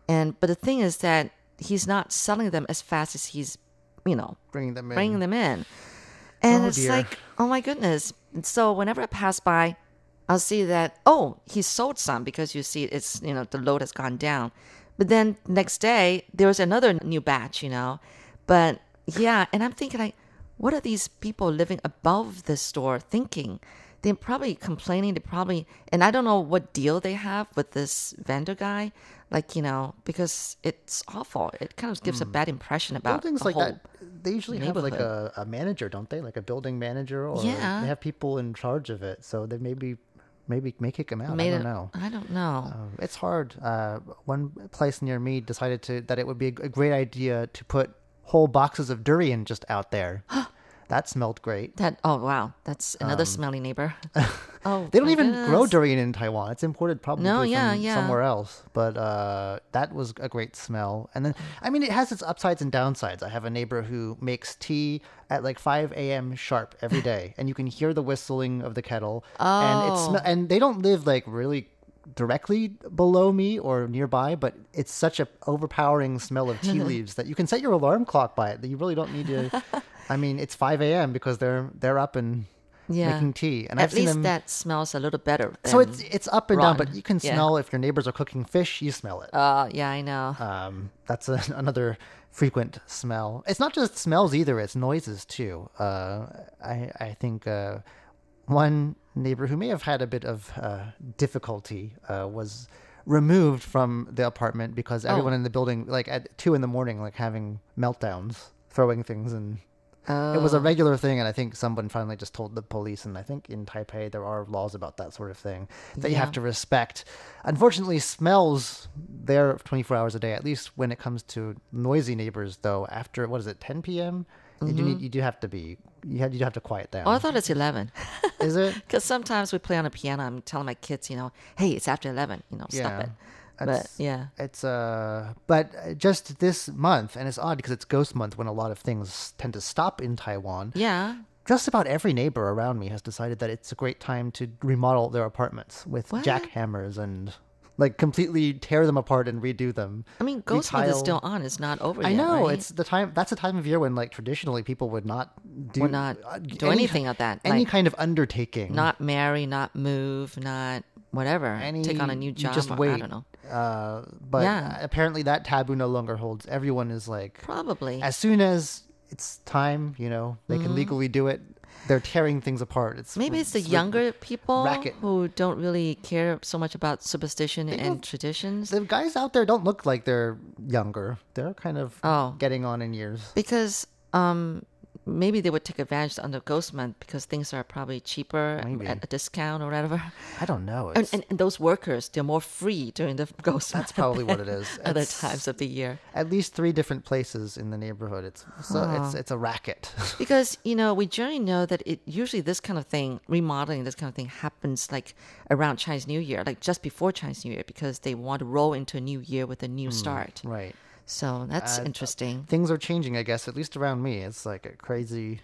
[SPEAKER 9] And but the thing is that he's not selling them as fast as he's, you know,
[SPEAKER 10] Bringing them in.
[SPEAKER 9] bringing them in. And
[SPEAKER 10] Oh,
[SPEAKER 9] it's
[SPEAKER 10] dear.
[SPEAKER 9] like, oh my goodness. And so whenever I pass by, I'll see that, oh, he sold some because you see it's, you know, the load has gone down. But then next day, there was another new batch, you know. But yeah, and I'm thinking, like, what are these people living above the store thinking? They're probably complaining. They probably, and I don't know what deal they have with this vendor guy. Like, you know, because it's awful. It kind of gives a bad impression about
[SPEAKER 10] Buildings like
[SPEAKER 9] whole
[SPEAKER 10] that, they usually have like a, a manager, don't they? Like a building manager, or
[SPEAKER 9] Yeah.
[SPEAKER 10] they have people in charge of it. So they maybe maybe may kick him out.
[SPEAKER 9] Made
[SPEAKER 10] I don't
[SPEAKER 9] it-
[SPEAKER 10] know.
[SPEAKER 9] I don't know.
[SPEAKER 10] Um, it's hard. Uh, one place near me decided to that it would be a great idea to put whole boxes of durian just out there. that smelled great.
[SPEAKER 9] That oh wow, that's another
[SPEAKER 10] Um,
[SPEAKER 9] smelly neighbor. oh,
[SPEAKER 10] They don't even grow durian in Taiwan. It's imported probably
[SPEAKER 9] No,
[SPEAKER 10] from
[SPEAKER 9] yeah, yeah.
[SPEAKER 10] somewhere else. But uh, that was a great smell. And then, I mean, it has its upsides and downsides. I have a neighbor who makes tea at like 5 a.m. sharp every day, and you can hear the whistling of the kettle. Oh. And it's and they don't live like really directly below me or nearby, but it's such a overpowering smell of tea leaves that you can set your alarm clock by it. That you really don't need to. I mean, it's 5 a.m. because they're they're up and
[SPEAKER 9] Yeah,
[SPEAKER 10] making tea, and
[SPEAKER 9] at
[SPEAKER 10] I've seen
[SPEAKER 9] least
[SPEAKER 10] them.
[SPEAKER 9] that smells a little better.
[SPEAKER 10] So it's it's up and down, but you can
[SPEAKER 9] Yeah.
[SPEAKER 10] smell if your neighbors are cooking fish. You smell it.
[SPEAKER 9] Uh, yeah, I know.
[SPEAKER 10] Um, that's a, another frequent smell. It's not just smells either; it's noises too. Uh, I I think uh, one neighbor who may have had a bit of uh, difficulty uh, was removed from the apartment because everyone
[SPEAKER 9] Oh.
[SPEAKER 10] in the building, like at two in the morning, like having meltdowns, throwing things and. It was a
[SPEAKER 9] Oh.
[SPEAKER 10] regular thing, and I think someone finally just told the police. And I think in Taipei there are laws about that sort of thing that you have to respect. Unfortunately, smells there 24 hours a day. At least when it comes to noisy neighbors, though. After what is it, 10 p.m. You do
[SPEAKER 9] Mhm.
[SPEAKER 10] need you do have to be you have you have to quiet down.
[SPEAKER 9] Oh, I thought it's eleven.
[SPEAKER 10] Is it?
[SPEAKER 9] Because sometimes we play on a piano. I'm telling my kids, you know, hey, it's after eleven. You know, stop it. But yeah,
[SPEAKER 10] it's uh, but uh, just this month, and it's odd because it's Ghost Month when a lot of things tend to stop in Taiwan.
[SPEAKER 9] yeah.
[SPEAKER 10] Just about every neighbor around me has decided that it's a great time to remodel their apartments with
[SPEAKER 9] What?
[SPEAKER 10] jackhammers and like completely tear them apart and redo them.
[SPEAKER 9] I mean, Ghost Month is still on. It's not over
[SPEAKER 10] I
[SPEAKER 9] yet.
[SPEAKER 10] know
[SPEAKER 9] right?
[SPEAKER 10] it's the time. That's the time of year when, like, traditionally people would not do
[SPEAKER 9] Would not
[SPEAKER 10] uh,
[SPEAKER 9] do
[SPEAKER 10] any-
[SPEAKER 9] anything of that,
[SPEAKER 10] Any
[SPEAKER 9] like,
[SPEAKER 10] kind of undertaking.
[SPEAKER 9] not marry, not move, not whatever.
[SPEAKER 10] any.
[SPEAKER 9] Take on a new job.
[SPEAKER 10] Just
[SPEAKER 9] or-
[SPEAKER 10] wait.
[SPEAKER 9] I don't know.
[SPEAKER 10] Uh, but
[SPEAKER 9] Yeah.
[SPEAKER 10] apparently that taboo no longer holds. Everyone is like
[SPEAKER 9] Probably.
[SPEAKER 10] as soon as it's time, you know, they can
[SPEAKER 9] Mhm.
[SPEAKER 10] legally do it. They're tearing things apart. It's
[SPEAKER 9] Maybe it's the younger people
[SPEAKER 10] racket.
[SPEAKER 9] who don't really care so much about superstition and traditions.
[SPEAKER 10] The guys out there don't look like they're younger. They're kind of
[SPEAKER 9] Oh.
[SPEAKER 10] getting on in years.
[SPEAKER 9] because um maybe they would take advantage on the ghost month because things are probably cheaper
[SPEAKER 10] Maybe.
[SPEAKER 9] at a discount or whatever.
[SPEAKER 10] I don't know.
[SPEAKER 9] And, and, and those workers, they're more free during the ghost
[SPEAKER 10] That's
[SPEAKER 9] month
[SPEAKER 10] probably what it is.
[SPEAKER 9] Other
[SPEAKER 10] It's-
[SPEAKER 9] times of the year.
[SPEAKER 10] at least three different places in the neighborhood. It's so it's it's a racket.
[SPEAKER 9] Because, you know, we generally know that it usually this kind of thing, remodeling, this kind of thing happens like around Chinese New Year, like just before Chinese New Year, because they want to roll into a new year with a new hmm. start.
[SPEAKER 10] right.
[SPEAKER 9] So that's
[SPEAKER 10] Uh,
[SPEAKER 9] interesting.
[SPEAKER 10] Things are changing, I guess. At least around me, it's like a crazy.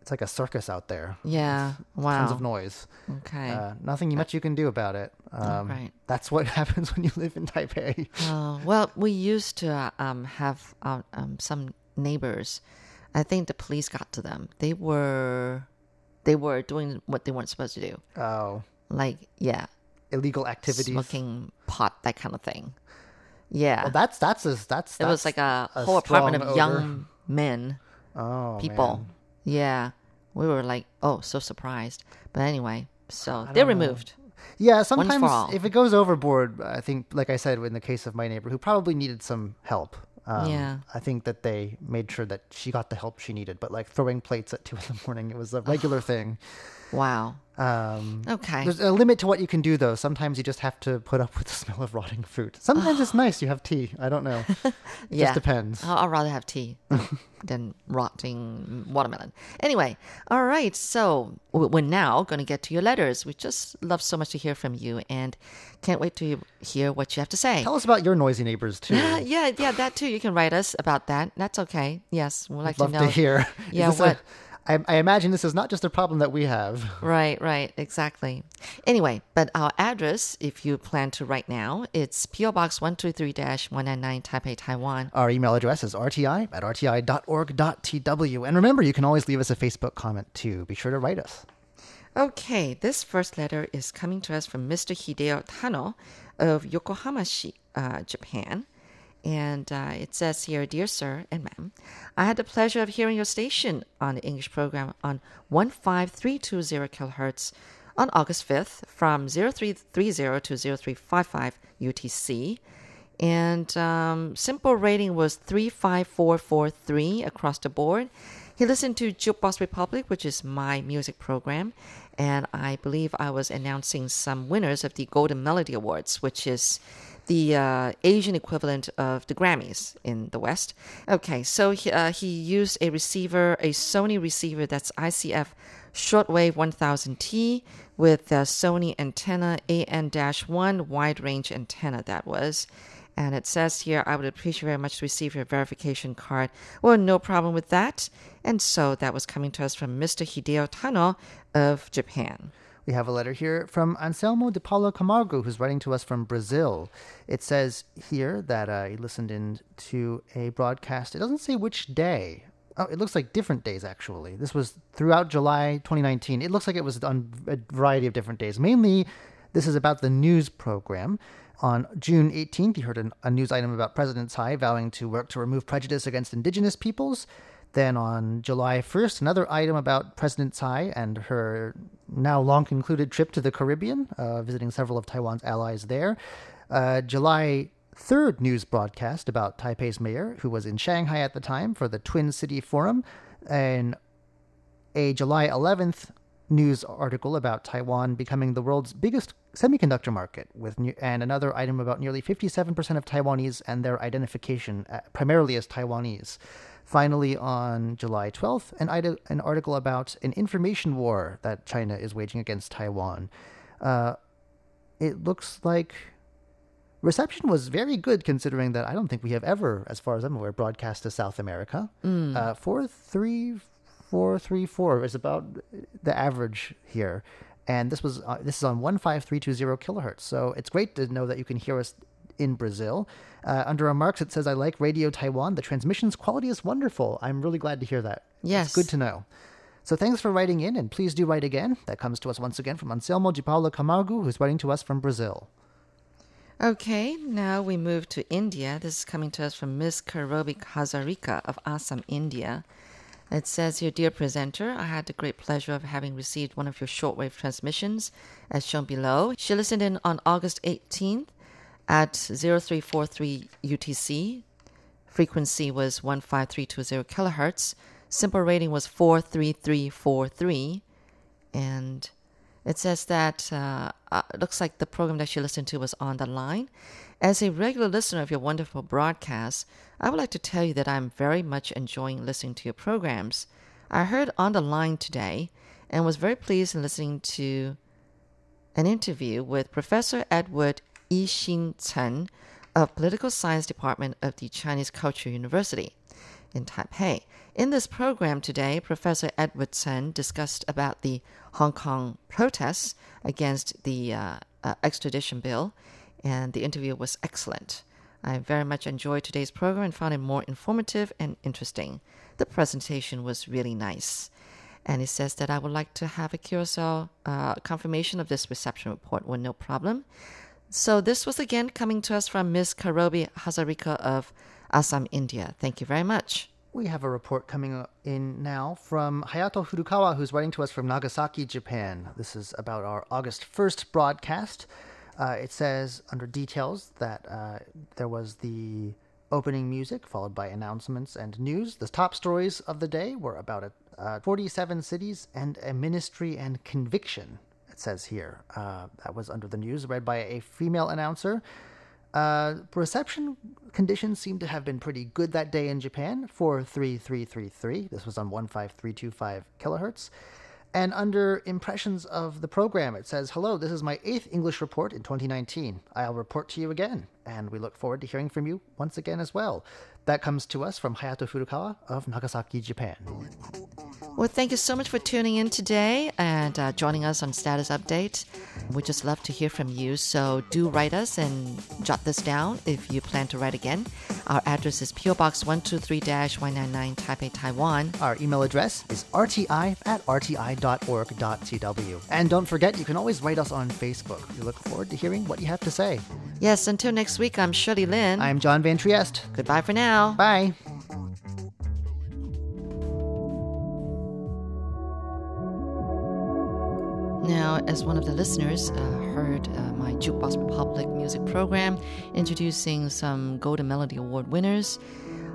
[SPEAKER 10] It's like a circus out there.
[SPEAKER 9] Yeah. Wow.
[SPEAKER 10] Tons of noise.
[SPEAKER 9] Okay.
[SPEAKER 10] Uh, nothing much you can do about it. Um,
[SPEAKER 9] right.
[SPEAKER 10] That's what happens when you live in Taipei.
[SPEAKER 9] Oh, well, we used to uh, um, have uh, um, some neighbors. I think the police got to them. They were, they were doing what they weren't supposed to do.
[SPEAKER 10] Oh,
[SPEAKER 9] Like, yeah,
[SPEAKER 10] illegal activities.
[SPEAKER 9] smoking pot, that kind of thing. Yeah,
[SPEAKER 10] Well, that's that's a, that's.
[SPEAKER 9] it was
[SPEAKER 10] that's
[SPEAKER 9] like a,
[SPEAKER 10] a
[SPEAKER 9] whole apartment of
[SPEAKER 10] odor.
[SPEAKER 9] young men,
[SPEAKER 10] oh,
[SPEAKER 9] people.
[SPEAKER 10] man.
[SPEAKER 9] Yeah, we were like, oh, so surprised. But anyway, so they're removed.
[SPEAKER 10] Yeah, sometimes if it goes overboard, I think, like I said, in the case of my neighbor, who probably needed some help. Um,
[SPEAKER 9] Yeah.
[SPEAKER 10] I think that they made sure that she got the help she needed. But like throwing plates at two in the morning, it was a regular thing.
[SPEAKER 9] Wow.
[SPEAKER 10] Um,
[SPEAKER 9] Okay.
[SPEAKER 10] There's a limit to what you can do, though. Sometimes you just have to put up with the smell of rotting fruit. Sometimes it's nice you have tea. I don't know. It
[SPEAKER 9] yeah.
[SPEAKER 10] just depends.
[SPEAKER 9] I'll, I'll rather have tea than rotting watermelon. Anyway, all right. So we're now going to get to your letters. We just love so much to hear from you and can't wait to hear what you have to say.
[SPEAKER 10] Tell us about your noisy neighbors too.
[SPEAKER 9] Yeah, yeah, yeah, that too. You can write us about that. That's okay. Yes, we'd like
[SPEAKER 10] Love
[SPEAKER 9] to know.
[SPEAKER 10] to hear.
[SPEAKER 9] Yeah,
[SPEAKER 10] this a-
[SPEAKER 9] what?
[SPEAKER 10] I I imagine this is not just a problem that we have.
[SPEAKER 9] Right, right, exactly. Anyway, but our address, if you plan to write now, it's PO Box 123-199 Taipei, Taiwan.
[SPEAKER 10] Our email address is rti at rti.org.tw. And remember, you can always leave us a Facebook comment too. Be sure to write us.
[SPEAKER 9] Okay, this first letter is coming to us from Mr. Hideo Tano of Yokohama-shi, uh, Japan. And uh, it says here, Dear Sir and Ma'am, I had the pleasure of hearing your station on the English program on 15320 kilohertz on August 5th from 0330 to 0355 UTC. And um, SINPO rating was 35443 across the board. He listened to Jukebox Republic, which is my music program, and I believe I was announcing some winners of the Golden Melody Awards, which is the uh, Asian equivalent of the Grammys in the West. Okay, so he, uh, he used a receiver, a Sony receiver that's ICF shortwave 1000T with a Sony antenna AN-1 wide range antenna that was. And it says here, I would appreciate very much to receive your verification card. Well, no problem with that. And so that was coming to us from Mr. Hideo Tano of Japan.
[SPEAKER 10] We have a letter here from Anselmo de Paula Camargo, who's writing to us from Brazil. It says here that uh, he listened in to a broadcast. It doesn't say which day. Oh, it looks like different days, actually. This was throughout July 2019. It looks like it was on a variety of different days. Mainly, this is about the news program. On June 18th, he heard an, a news item about President Tsai vowing to work to remove prejudice against indigenous peoples. Then on July 1st, another item about President Tsai and her now long concluded trip to the Caribbean, uh, visiting several of Taiwan's allies there. Uh, July 3rd news broadcast about Taipei's mayor, who was in Shanghai at the time for the Twin City Forum. And a July 11th news article about Taiwan becoming the world's biggest semiconductor market, with ne- and another item about nearly 57% of Taiwanese and their identification uh, primarily as Taiwanese. Finally, on July 12th, an, ide- an article about an information war that China is waging against Taiwan. Uh, it looks like reception was very good considering that I don't think we have ever, as far as I'm aware, broadcast to South America. Uh, four, three, four, three, four is about the average here, and this was uh, this is on one five three two zero kilohertz. So it's great to know that you can hear us in Brazil. Uh, under remarks, it says, "I like Radio Taiwan. The transmission's quality is wonderful. I'm really glad to hear that.
[SPEAKER 9] Yes.
[SPEAKER 10] it's good to know." So thanks for writing in, and please do write again. That comes to us once again from Anselmo de Paula Camargo, who's writing to us from Brazil.
[SPEAKER 9] Okay, now we move to India. This is coming to us from Miss Karobi Hazarika of Assam, India. It says here, Dear presenter, I had the great pleasure of having received one of your shortwave transmissions as shown below. She listened in on August 18th at 0343 UTC. Frequency was 15320 kilohertz. SINPO rating was 43343. And it says that uh, uh, it looks like the program that she listened to was on the line. As a regular listener of your wonderful broadcast, I would like to tell you that I'm very much enjoying listening to your programs. I heard on the line today and was very pleased in listening to an interview with Professor Edward I-hsin Chen of Political Science Department of the Chinese Culture University in Taipei. In this program today, Professor Edward Chen discussed about the Hong Kong protests against the uh, uh, extradition bill, and the interview was excellent. I very much enjoyed today's program and found it more informative and interesting. The presentation was really nice. And he says that I would like to have a Curacao uh, confirmation of this reception report. Well, no problem. So this was again coming to us from Ms. Karobi Hazarika of Assam, India. Thank you very much.
[SPEAKER 10] We have a report coming in now from Hayato Furukawa, who's writing to us from Nagasaki, Japan. This is about our August 1st broadcast. Uh, it says under details that uh, there was the opening music, followed by announcements and news. The top stories of the day were about a, uh, 47 cities and a ministry and conviction, it says here. Uh, that was under the news, read by a female announcer. Uh, reception conditions seem to have been pretty good that day in Japan. 43333. This was on 15325 kilohertz. And under impressions of the program, it says, Hello, this is my eighth English report in 2019. I'll report to you again, and we look forward to hearing from you once again as well. That comes to us from Hayato Furukawa of Nagasaki, Japan.
[SPEAKER 9] Well, thank you so much for tuning in today and uh, joining us on Status Update. We just love to hear from you, so do write us and jot this down if you plan to write again. Our address is PO Box 123 199 Taipei, Taiwan.
[SPEAKER 10] Our email address is rti at rti.org.tw. And don't forget, you can always write us on Facebook. We look forward to hearing what you have to say.
[SPEAKER 9] Yes, until next week, I'm Shirley Lin.
[SPEAKER 10] I'm John Van Trieste.
[SPEAKER 9] Goodbye for now.
[SPEAKER 10] Bye.
[SPEAKER 9] One of the listeners uh, heard uh, my Jukebox Republic music program introducing some Golden Melody Award winners,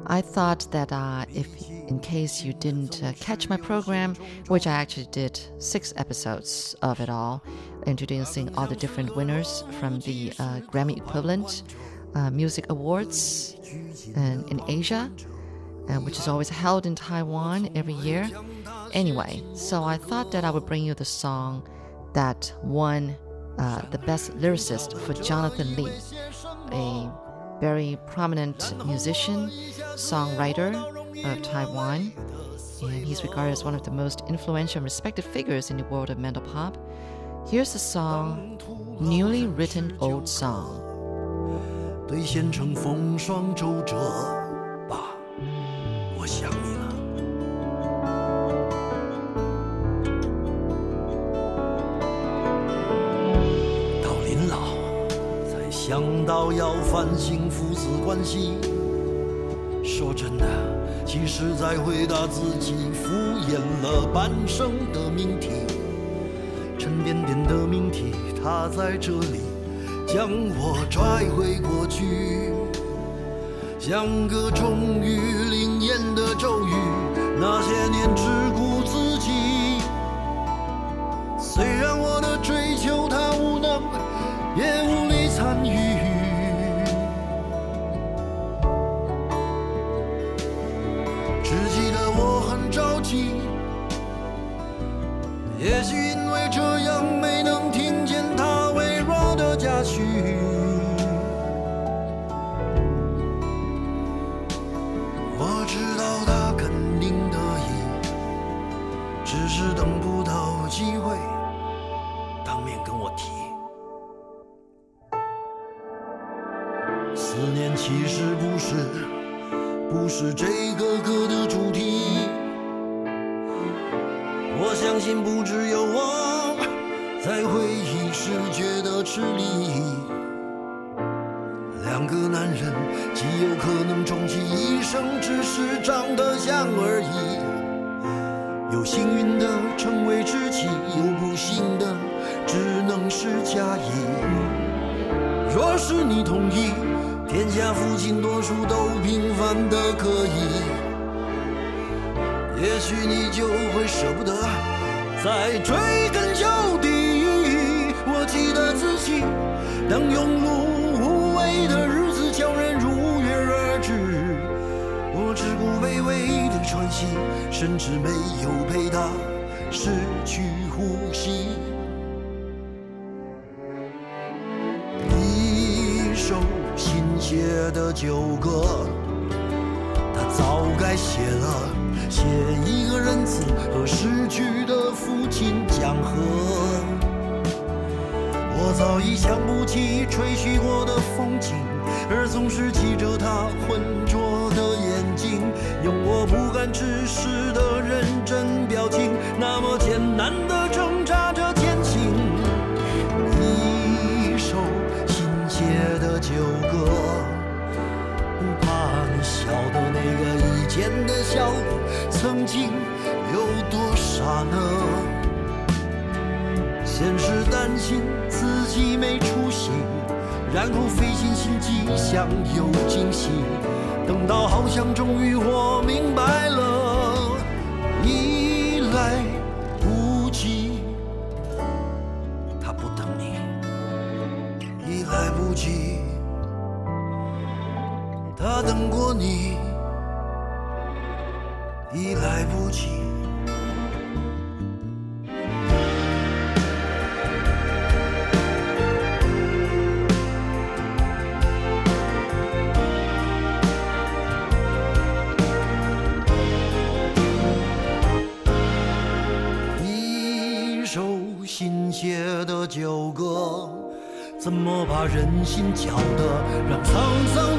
[SPEAKER 9] I thought that uh, if, in case you didn't uh, catch my program, which I actually did six episodes of it all, introducing all the different winners from the uh, Grammy equivalent uh, music awards in, in Asia, uh, which is always held in Taiwan every year. Anyway, so I thought that I would bring you the song that won uh, the best lyricist for Jonathan Lee, a very prominent musician, songwriter of Taiwan, and he's regarded as one of the most influential and respected figures in the world of mental pop. Here's the song, newly written old song.
[SPEAKER 11] 对县城风霜周折，爸，我想 到要反省父子关系。说真的，其实在回答自己，敷衍了半生的命题，沉甸甸的命题，它在这里。将我拽回过去，像个终于灵验的咒语。那些年只顾自己，虽然我的追求他无能，也无力参与。是你同意，天下父亲多数都平凡的可以，也许你就会舍不得再追根究底。我记得自己，当庸碌无为的日子叫人如约而至，我只顾卑微的喘息，甚至没有陪他失去呼吸。的旧歌，他早该写了，写一个仁慈和逝去的父亲讲和。我早已想不起吹嘘过的风景，而总是记着他浑浊的眼睛，用我不敢直视的认真表情，那么艰难的挣你笑的那个以前的小，曾经有多傻呢？先是担心自己没出息，然后费尽心机想有惊喜，等到好像终于我明白了，你已来不及。一首新写的旧歌，怎么把人心搅得让沧桑